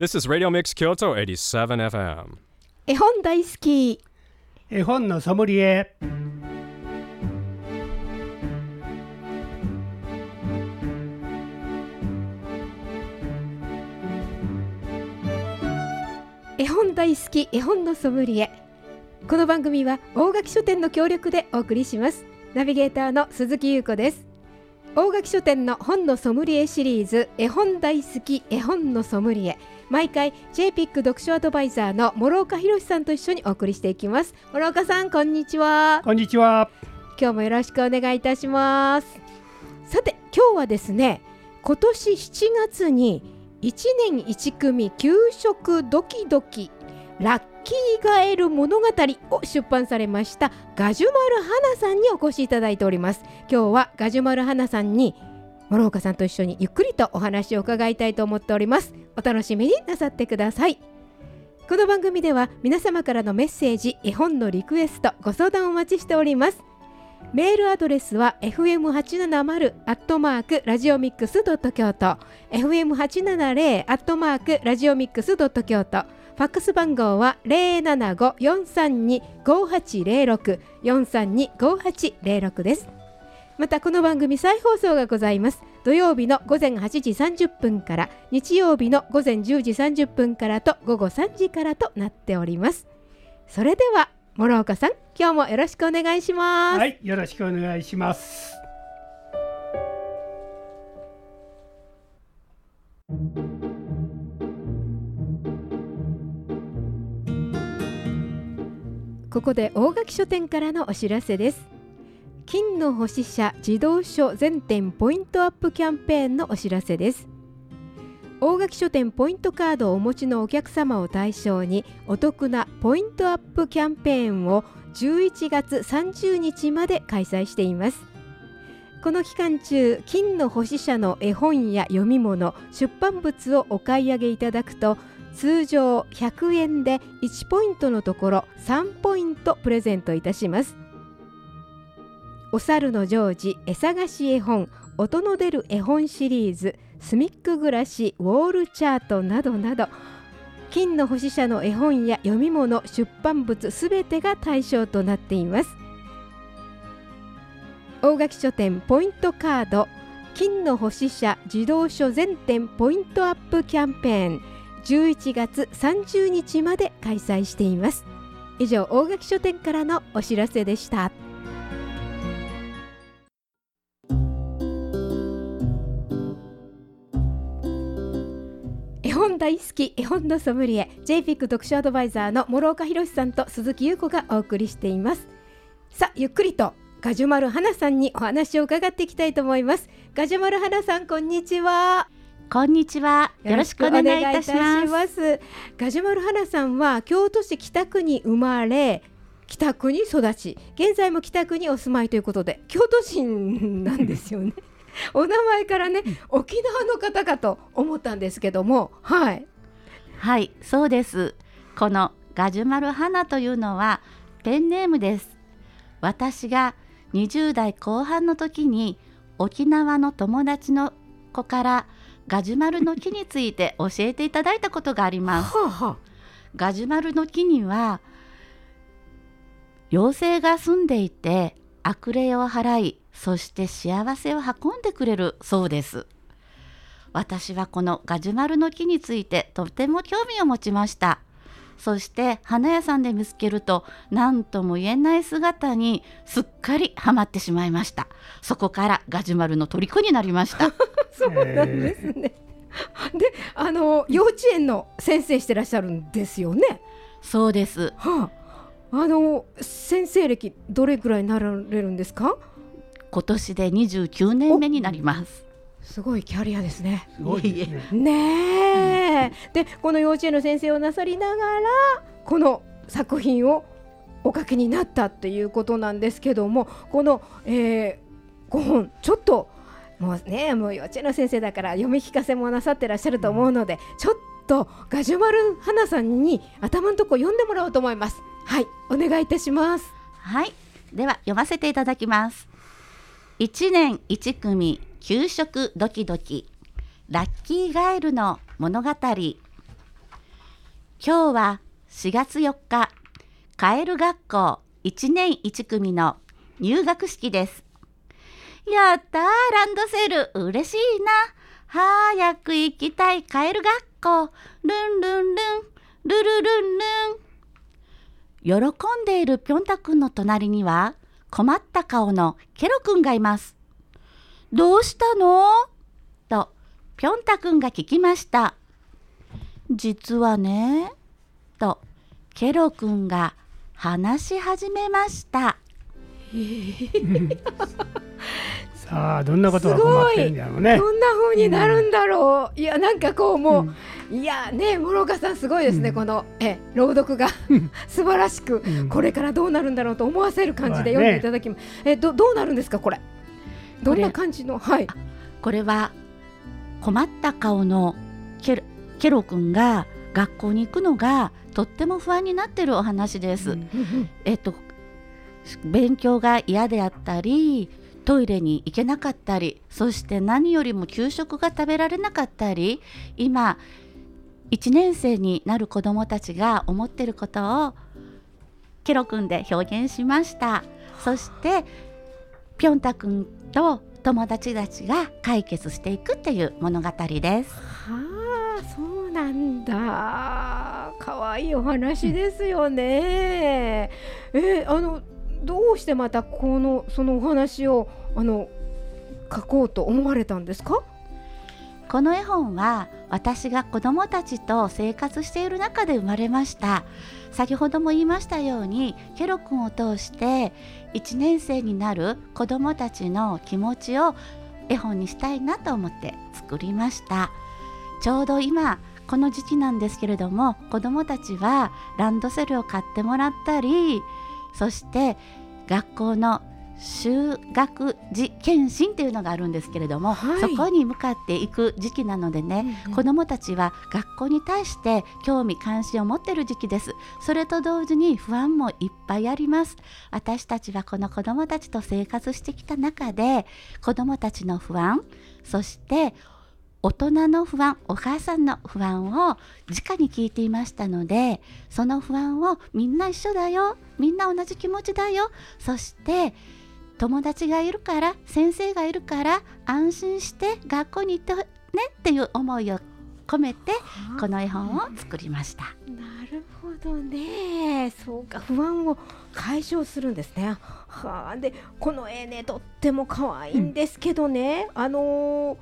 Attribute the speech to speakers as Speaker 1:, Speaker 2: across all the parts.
Speaker 1: This is Radio Mix Kyoto 87 FM.
Speaker 2: 絵本大好き。
Speaker 3: 絵本のソムリエ。
Speaker 2: 絵本大好き絵本のソムリエ。この番組は大垣書店の協力でお送りします。ナビゲーターの鈴木優子です大垣書店の本のソムリエシリーズ絵本大好き絵本のソムリエ。毎回 JPIC 読書アドバイザーの諸岡博さんと一緒にお送りしていきます。諸岡さんこんにちは。
Speaker 3: こんにちは。
Speaker 2: 今日もよろしくお願いいたします。さて今日はですね今年7月に1年1組給食ドキドキラッキーガエル物語を出版されましたガジュマル花さんにお越しいただいております。今日はガジュマル花さんに諸岡さんと一緒にゆっくりとお話を伺いたいと思っております。お楽しみになさってください。この番組では皆様からのメッセージ絵本のリクエストご相談お待ちしております。メールアドレスは fm870 アットマークラジオミックスドット京都。fm870 アットマークラジオミックスドット京都。ファックス番号は075-432-5806 432-5806です。またこの番組再放送がございます。土曜日の午前8時30分から日曜日の午前10時30分からと午後3時からとなっております。それでは諸岡さん今日もよろしくお願いします、
Speaker 3: はいよろしくお願いします。
Speaker 2: ここで大垣書店からのお知らせです。金の星社自動書全店ポイントアップキャンペーンのお知らせです。大垣書店ポイントカードをお持ちのお客様を対象にお得なポイントアップキャンペーンを11月30日まで開催しています。この期間中金の星社の絵本や読み物出版物をお買い上げいただくと通常100円で1ポイントのところ3ポイントプレゼントいたします。お猿のジョージ絵探し絵本音の出る絵本シリーズスミック暮らしウォールチャートなどなど金の星社の絵本や読み物出版物すべてが対象となっています。大垣書店ポイントカード金の星社自動書全店ポイントアップキャンペーン。11月30日まで開催しています。以上大垣書店からのお知らせでした。絵本大好き絵本のソムリエ JPIC 読書アドバイザーの諸岡博さんと鈴木優子がお送りしています。さあゆっくりとガジュマル花さんにお話を伺っていきたいと思います。ガジュマル花さんこんにちは。
Speaker 4: こんにちは。よろしくお願いいたします。
Speaker 2: ガジュマル花さんは京都市北区に生まれ北区に育ち現在も北区にお住まいということで京都人なんですよねお名前からね沖縄の方かと思ったんですけどもはい
Speaker 4: はい、そうです。このガジュマル花というのはペンネームです。私が20代後半の時に沖縄の友達の子からガジュマルの木について教えていただいたことがあります。
Speaker 2: はあは
Speaker 4: ガジュマルの木には妖精が住んでいて悪霊を払いそして幸せを運んでくれるそうです。私はこのガジュマルの木についてとても興味を持ちましたそして花屋さんで見つけると何とも言えない姿にすっかりハマってしまいました。そこからガジュマルの虜になりました。
Speaker 2: あ そうなんですね、であの幼稚園の先生してらっしゃるんですよね？
Speaker 4: そうです。
Speaker 2: はあ。あの先生歴どれぐらいになられるんですか？
Speaker 4: 今年で29年目になります
Speaker 2: すごいキャリアですね。
Speaker 3: すごいね。
Speaker 2: ねえ、でこの幼稚園の先生をなさりながらこの作品をお書きになったっていうことなんですけどもこの、えー、5本ちょっともうねもう幼稚園の先生だから読み聞かせもなさってらっしゃると思うので、ちょっとガジュマル花さんに頭のとこ読んでもらおうと思います。はいお願いいたします。
Speaker 4: はい、では読ませていただきます。一年一組給食ドキドキ。ラッキーガエルの物語。今日は4月4日。カエル学校1年1組の入学式です。やったーランドセル。嬉しいな。早く行きたい。カエル学校。ルンルンルン。ルルルンルン。喜んでいるぴょんたくんの隣には困った顔のケロくんがいます。どうしたの？とぴょんたくんが聞きました。実はねとケロくんが話し始めました。
Speaker 3: さあどんなことが困ってるんだろうね。
Speaker 2: どんな風になるんだろう、いやなんかこうもう、いやね諸岡さんすごいですね、
Speaker 3: うん。
Speaker 2: このえ朗読が。素晴らしく、
Speaker 3: うん。
Speaker 2: これからどうなるんだろうと思わせる感じで読んでいただきます、えどどうなるんですかこれ？どんな感じの？はい。
Speaker 4: これは困った顔のケロケロくんが学校に行くのがとっても不安になってるお話です、
Speaker 3: うん
Speaker 4: えっと勉強が嫌であったりトイレに行けなかったりそして何よりも給食が食べられなかったり今1年生になる子どもたちが思ってることをケロくんで表現しました。そしてぴょんたくんと友達たちが解決していくっていう物語です。
Speaker 2: はあそうなんだ。可愛いお話ですよね、えあのどうしてまたこのそのお話をあの書こうと思われたんですか？
Speaker 4: この絵本は私が子どもたちと生活している中で生まれました先ほども言いましたようにケロ君を通して1年生になる子どもたちの気持ちを絵本にしたいなと思って作りました。ちょうど今この時期なんですけれども子どもたちはランドセルを買ってもらったりそして学校の修学時検診っていうのがあるんですけれども、
Speaker 2: はい。
Speaker 4: そこに向かっていく時期なのでね、子どもたちは学校に対して興味関心を持っている時期です。それと同時に不安もいっぱいあります。私たちはこの子どもたちと生活してきた中で子どもたちの不安そして大人の不安お母さんの不安を直に聞いていましたのでその不安をみんな一緒だよみんな同じ気持ちだよそして友達がいるから先生がいるから安心して学校に行ってねっていう思いを込めてこの絵本を作りました。
Speaker 2: なるほどね。そうか不安を解消するんですね。はあ。でこの絵ねとっても可愛いんですけどね、あのー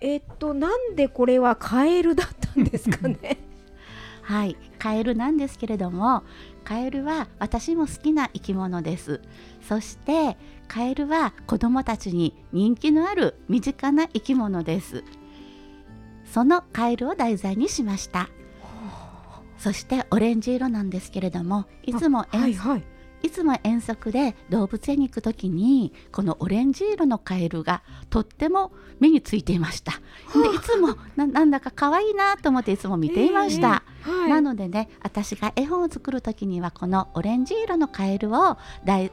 Speaker 2: えっとなんでこれはカエルだったんですかね。
Speaker 4: はい、カエルなんですけれどもカエルは私も好きな生き物です。そしてカエルは子どもたちに人気のある身近な生き物です。そのカエルを題材にしました。そしてオレンジ色なんですけれどもいつも遠
Speaker 2: はいはい
Speaker 4: いつも遠足で動物園に行くときにこのオレンジ色のカエルがとっても目についていました。でいつもななんだか可愛いなと思っていつも見ていました。
Speaker 2: ええはい。
Speaker 4: なのでね私が絵本を作るときにはこのオレンジ色のカエルを大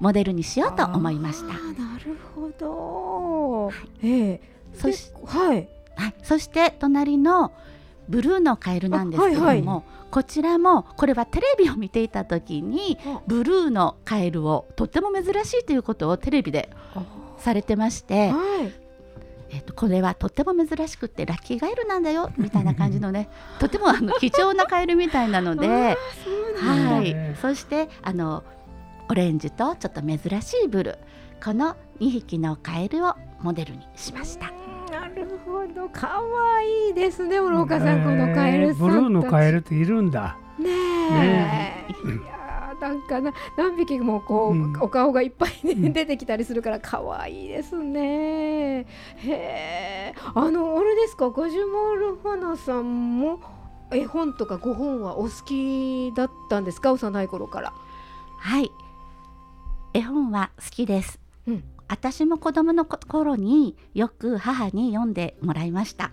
Speaker 4: モデルにしようと思いました。
Speaker 2: なるほど、ええ。
Speaker 4: そし
Speaker 2: ではい。
Speaker 4: はい、そして隣のブルーのカエルなんですけれども、
Speaker 2: あはいは
Speaker 4: こちらもこれはテレビを見ていた時に
Speaker 2: あ。
Speaker 4: ブルーのカエルをとっても珍しいということをテレビでされてまして、
Speaker 2: はい。
Speaker 4: えっとこれはとっても珍しくってラッキーガエルなんだよみたいな感じのね とてもあの貴重なカエルみたいなので、はい。
Speaker 3: ね、
Speaker 4: そしてあのオレンジとちょっと珍しいブルーこの2匹のカエルをモデルにしました。
Speaker 2: ほど可愛いですね諸岡さん、このカエルさんたち
Speaker 3: ブルーのカエルっているんだ。
Speaker 2: ね
Speaker 3: ね
Speaker 2: え。いやーなんかな何匹もこう、
Speaker 3: うん。
Speaker 2: お顔がいっぱい、ね
Speaker 3: うん
Speaker 2: 出てきたりするから可愛いですね。へえ。あのあれですかガジュマル花さんも絵本とかご本はお好きだったんですか幼い頃から？
Speaker 4: はい。絵本は好きです、
Speaker 2: うん
Speaker 4: 私も子供のこ頃によく母に読んでもらいました。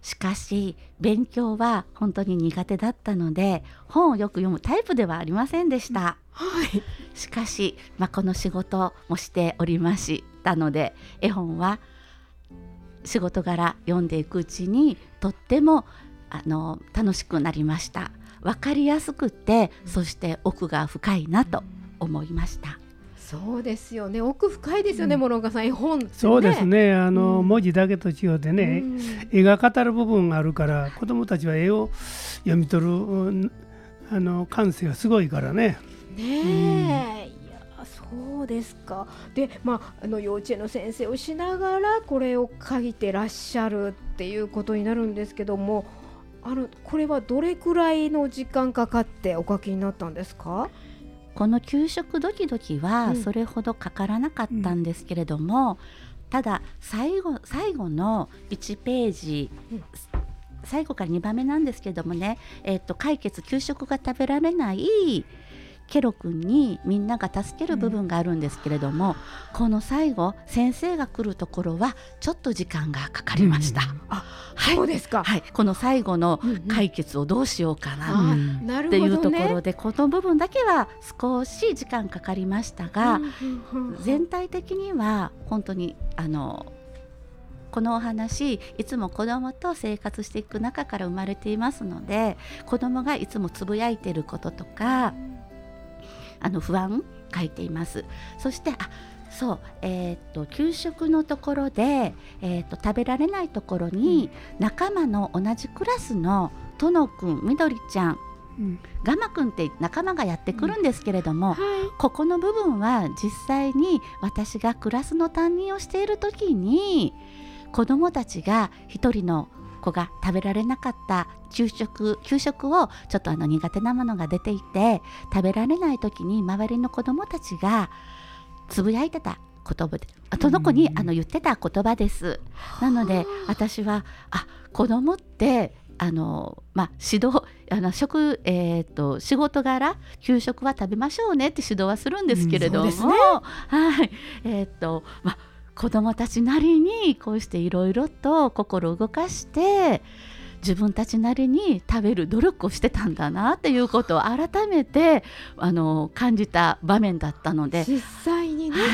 Speaker 4: しかし勉強は本当に苦手だったので本をよく読むタイプではありませんでした、
Speaker 2: はい。
Speaker 4: しかし、まあ、この仕事もしておりましたので絵本は仕事柄読んでいくうちにとってもあの楽しくなりました。わかりやすくてそして奥が深いなと思いました
Speaker 2: そうですよね。奥深いですよね、
Speaker 3: うん。
Speaker 2: 諸岡さん。絵本ね。
Speaker 3: そうですね。あの、
Speaker 2: うん。
Speaker 3: 文字だけと違ってね、
Speaker 2: うん。
Speaker 3: 絵が語る部分があるから子どもたちは絵を読み取るうんあの感性がすごいからね。
Speaker 2: ねえ、いやそうですか。でまああの幼稚園の先生をしながらこれを書いてらっしゃるっていうことになるんですけどもあのこれはどれくらいの時間かかってお書きになったんですか？
Speaker 4: この給食ドキドキ
Speaker 2: う
Speaker 4: は
Speaker 2: ん。
Speaker 4: それほどかからなかったんですけれども、ただ最後最後の1ページ、
Speaker 2: うん。
Speaker 4: 最後から2番目なんですけれどもね、えっと解決給食が食べられないケロ君にみんなが助ける部分があるんですけれども、この最後先生が来るところはちょっと時間がかかりました。はい。
Speaker 2: そうですか、
Speaker 4: はい、この最後の
Speaker 2: うんうん
Speaker 4: 解決をどうしようかな、っていうところで、この部分だけは少し時間かかりましたが、
Speaker 2: うんうんうん
Speaker 4: 全体的には本当にあのこのお話いつも子どもと生活していく中から生まれていますので子どもがいつもつぶやいていることとかあの不安書いています。そしてあそうえーっと給食のところで、えーっと食べられないところに、仲間の同じクラスのとのくんみどりちゃん
Speaker 3: うん。
Speaker 4: ガマくんって仲間がやってくるんですけれども、
Speaker 2: はい。
Speaker 4: ここの部分は実際に私がクラスの担任をしている時に子どもたちが一人の子が食べられなかった給食給食をちょっとあの苦手なものが出ていて食べられない時に周りの子どもたちがつぶやいてた言葉であその子に
Speaker 3: うん。
Speaker 4: あの言ってた言葉です。なので私はあ子どもってあのまあ、指導あの食、えー、と仕事柄給食は食べましょうねって指導はするんですけれども、
Speaker 2: うんね。
Speaker 4: はい。えーとまあ、子どもたちなりにこうしていろいろと心を動かして自分たちなりに食べる努力をしてたんだなっていうことを改めてあの感じた場面だったので、
Speaker 2: 実際にね、
Speaker 4: はい。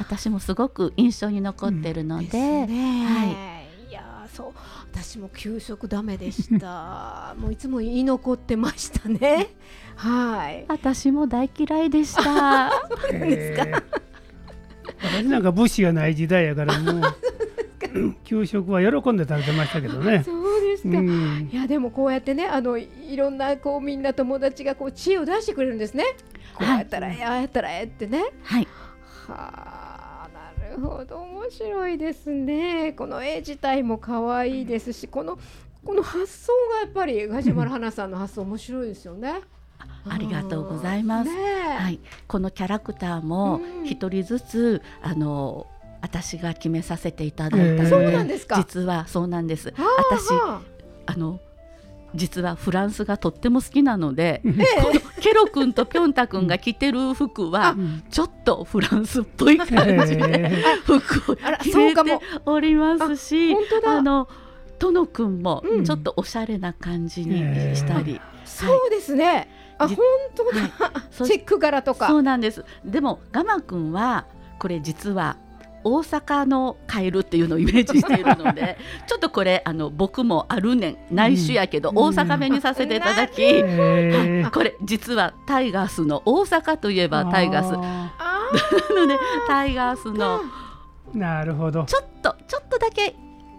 Speaker 4: 私もすごく印象に残ってるので。
Speaker 2: ですね、、
Speaker 4: はい。
Speaker 2: やーそう。私も給食ダメでした。もういつも言い残ってましたね。はい。
Speaker 4: 私も大嫌いでした。
Speaker 3: えー私なんか物資がない時代やから もう給食は喜んで食べてましたけどね。
Speaker 2: そうですか、
Speaker 3: うん。
Speaker 2: いやでもこうやってねあのいいろんなこうみんな友達がこう知恵を出してくれるんですね。こうやったらええああやったらええってね。
Speaker 4: はい、
Speaker 2: はあなるほど。面白いですね。この絵自体も可愛いですしこのこの発想がやっぱりガジュマル花さんの発想面白いですよね。
Speaker 4: ありがとうございます。はい、このキャラクターも
Speaker 2: うん。
Speaker 4: 一人ずつ、あの私が決めさせていただいた。ので、
Speaker 3: え。ー
Speaker 2: そうなんですか。
Speaker 4: 実はそうなんです。
Speaker 2: はあ
Speaker 4: 私
Speaker 2: は
Speaker 4: あ。の実はフランスがとっても好きなので、
Speaker 2: あえ。
Speaker 4: このケロ君とピョンタ君が着てる服は
Speaker 3: うん
Speaker 4: ちょっとフランスっぽい感じで
Speaker 3: え。
Speaker 4: 服を着
Speaker 2: そうかも。
Speaker 4: ておりますし、あのトノ君も
Speaker 2: うん。
Speaker 4: ちょっとおしゃれな感じに
Speaker 3: えー
Speaker 4: したり、
Speaker 2: そうですね。あ
Speaker 4: じ
Speaker 2: 本当だ、
Speaker 4: はい。そ
Speaker 2: チェック柄とか。
Speaker 4: そうなんです。でもガマくんはこれ実は大阪のカエルっていうのをイメージしているので ちょっとこれあの僕もあるねん内緒やけど、
Speaker 3: うん。
Speaker 4: 大阪弁にさせていただき、
Speaker 3: ーえー
Speaker 4: これ実はタイガースの大阪といえばタイガース。のでタイガースの
Speaker 3: ーなるほど。
Speaker 4: ちょっとちょっとだけ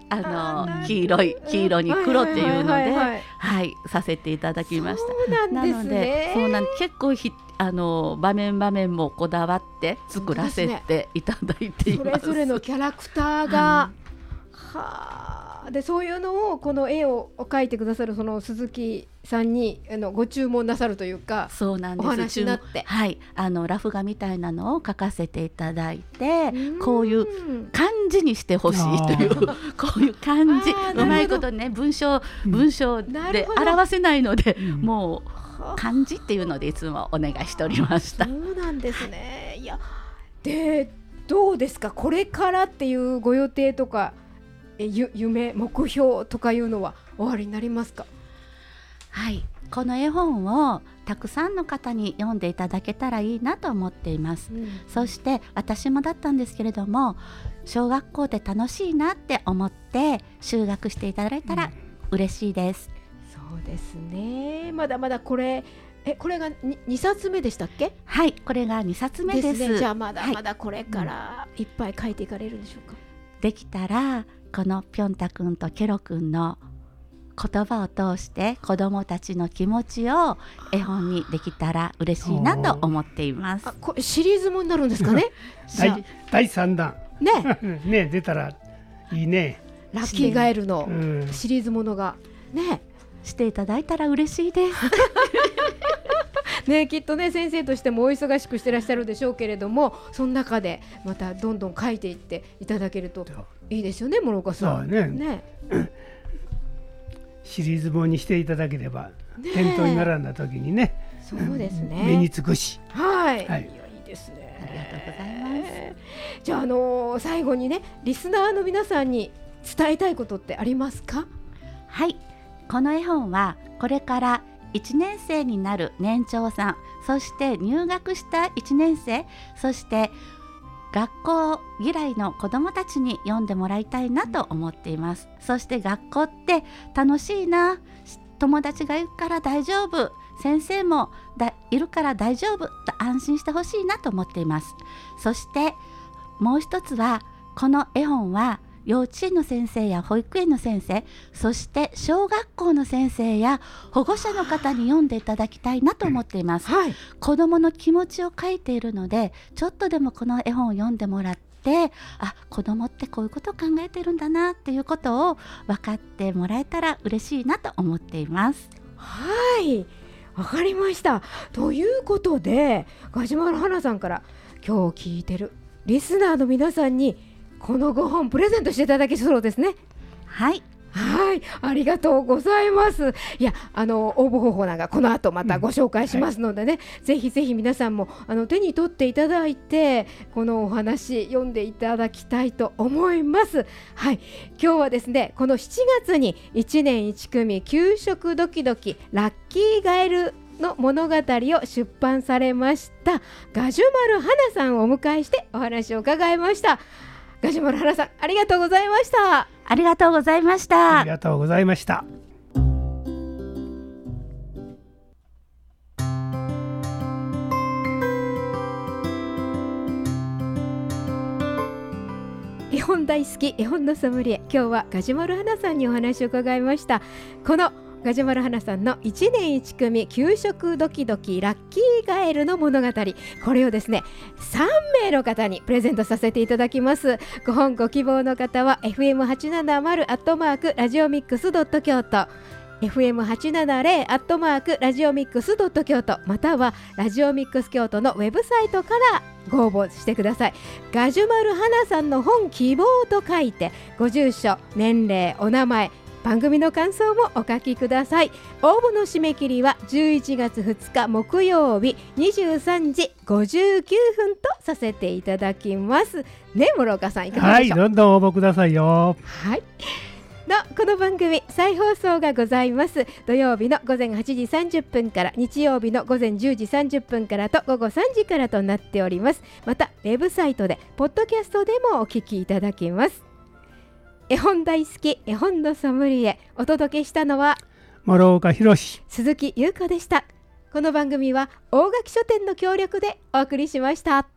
Speaker 4: あの黄色い黄色に黒っていうので
Speaker 2: はい
Speaker 4: させていただきました。
Speaker 2: なん
Speaker 4: なの
Speaker 2: で。
Speaker 4: そうなん結構ひあの場面場面もこだわって作らせていただいてい
Speaker 2: そ
Speaker 4: ます。
Speaker 2: れぞれのキャラクターが、はあ、でそういうのをこの絵を描いてくださるその鈴木さんにあのご注文なさるというか。
Speaker 4: そうなんです。
Speaker 2: お話になって
Speaker 4: はい、あのラフ画みたいなのを描かせていただいて、
Speaker 2: ん
Speaker 4: こういう漢字にしてほしいという こういう漢字うまいことね文章
Speaker 3: うん。
Speaker 4: 文章で表せないので、
Speaker 3: うん。
Speaker 4: もう
Speaker 2: はあ
Speaker 4: 漢字っていうのでいつもお願いしておりました。
Speaker 2: そ。うなんですね。いやでどうですか？これからっていうご予定とかえゆ夢目標とかいうのは終わりになりますか？
Speaker 4: はい、この絵本をたくさんの方に読んでいただけたらいいなと思っています。そして私もだったんですけれども小学校で楽しいなって思って就学していただいたら嬉しいです。
Speaker 2: そうですね。まだまだこれえこれがに二冊目でしたっけ？
Speaker 4: はいこれが2冊目です。
Speaker 2: ね。じゃあまだ
Speaker 4: はい。
Speaker 2: まだこれからいっぱい書いていかれるんでしょうか、
Speaker 4: できたらこのぴょんたくんとケロくんの言葉を通して子どもたちの気持ちを絵本にできたら嬉しいなと思っています。
Speaker 2: あこれシリーズもになるんですかね？じ ゃ
Speaker 3: 第第3弾。
Speaker 2: あね
Speaker 3: ね出たらいいね。
Speaker 2: ラッキーガエルの
Speaker 3: うん
Speaker 2: シリーズものがね
Speaker 4: していただいたら嬉しいです
Speaker 2: ねきっとね先生としてもお忙しくしてらっしゃるでしょうけれどもその中でまたどんどん書いていっていただけるといいですよね諸岡さん。
Speaker 3: ね
Speaker 2: ね
Speaker 3: シリーズ本にしていただければ
Speaker 2: ね
Speaker 3: 店頭に並んだ時にね
Speaker 2: そうですね。
Speaker 3: 目につくし。
Speaker 2: はい、
Speaker 3: はい
Speaker 2: いいですね。
Speaker 4: ありがとうございます。
Speaker 2: じゃあ、あのー最後にね、リスナーの皆さんに伝えたいことってありますか？
Speaker 4: はい。この絵本はこれから1年生になる年長さんそして入学した1年生そして学校嫌いの子どもたちに読んでもらいたいなと思っています。そして学校って楽しいな。し友達がいるから大丈夫。先生もだいるから大丈夫と安心してほしいなと思っています。そしてもう一つはこの絵本は幼稚園の先生や保育園の先生そして小学校の先生や保護者の方に読んでいただきたいなと思っています。
Speaker 2: はい、
Speaker 4: 子どもの気持ちを書いているのでちょっとでもこの絵本を読んでもらってあ子どもってこういうことを考えてるんだなっていうことを分かってもらえたら嬉しいなと思っています。
Speaker 2: はい、わかりました。ということで、ガジュマル花さんから今日聞いてるリスナーの皆さんにこの5本プレゼントしていただけそうですね。
Speaker 4: はい
Speaker 2: はい、ありがとうございます。いや、あの応募方法なんかこの後またご紹介しますのでね、ぜひぜひ皆さんもあの手に取っていただいてこのお話読んでいただきたいと思います。はい、今日はですね、この7月に1年1組給食ドキドキラッキーガエルの物語を出版されましたガジュマル花さんをお迎えしてお話を伺いました。ガジュマル花さんありがとうございました。
Speaker 4: ありがとうございまし
Speaker 3: あ
Speaker 4: た
Speaker 3: りがとうございました。
Speaker 2: 絵本大好き絵本のソムリエ今日はガジュマル花さんにお話を伺いましたこのガジュマル花さんの1年1組給食ドキドキラッキーガエルの物語。これをですね3名の方にプレゼントさせていただきます。ご本ご希望の方は FM870 アットマークラジオミックスドット京都。FM870 アットマークラジオミックスドット京都。またはラジオミックス京都のウェブサイトからご応募してください。ガジュマル花さんの本希望と書いてご住所年齢お名前番組の感想もお書きください。応募の締め切りは11月2日木曜日23時59分とさせていただきます。ね諸岡さんいかが
Speaker 3: はい、
Speaker 2: でしょう？
Speaker 3: どんどん応募くださいよ。
Speaker 2: はい。のこの番組再放送がございます。土曜日の午前8時30分から日曜日の午前10時30分からと午後3時からとなっております。またウェブサイトでポッドキャストでもお聞きいただけます絵本大好き絵本のソムリエお届けしたのは
Speaker 3: 諸岡博史。
Speaker 2: 鈴木優子でしたこの番組は大垣書店の協力でお送りしました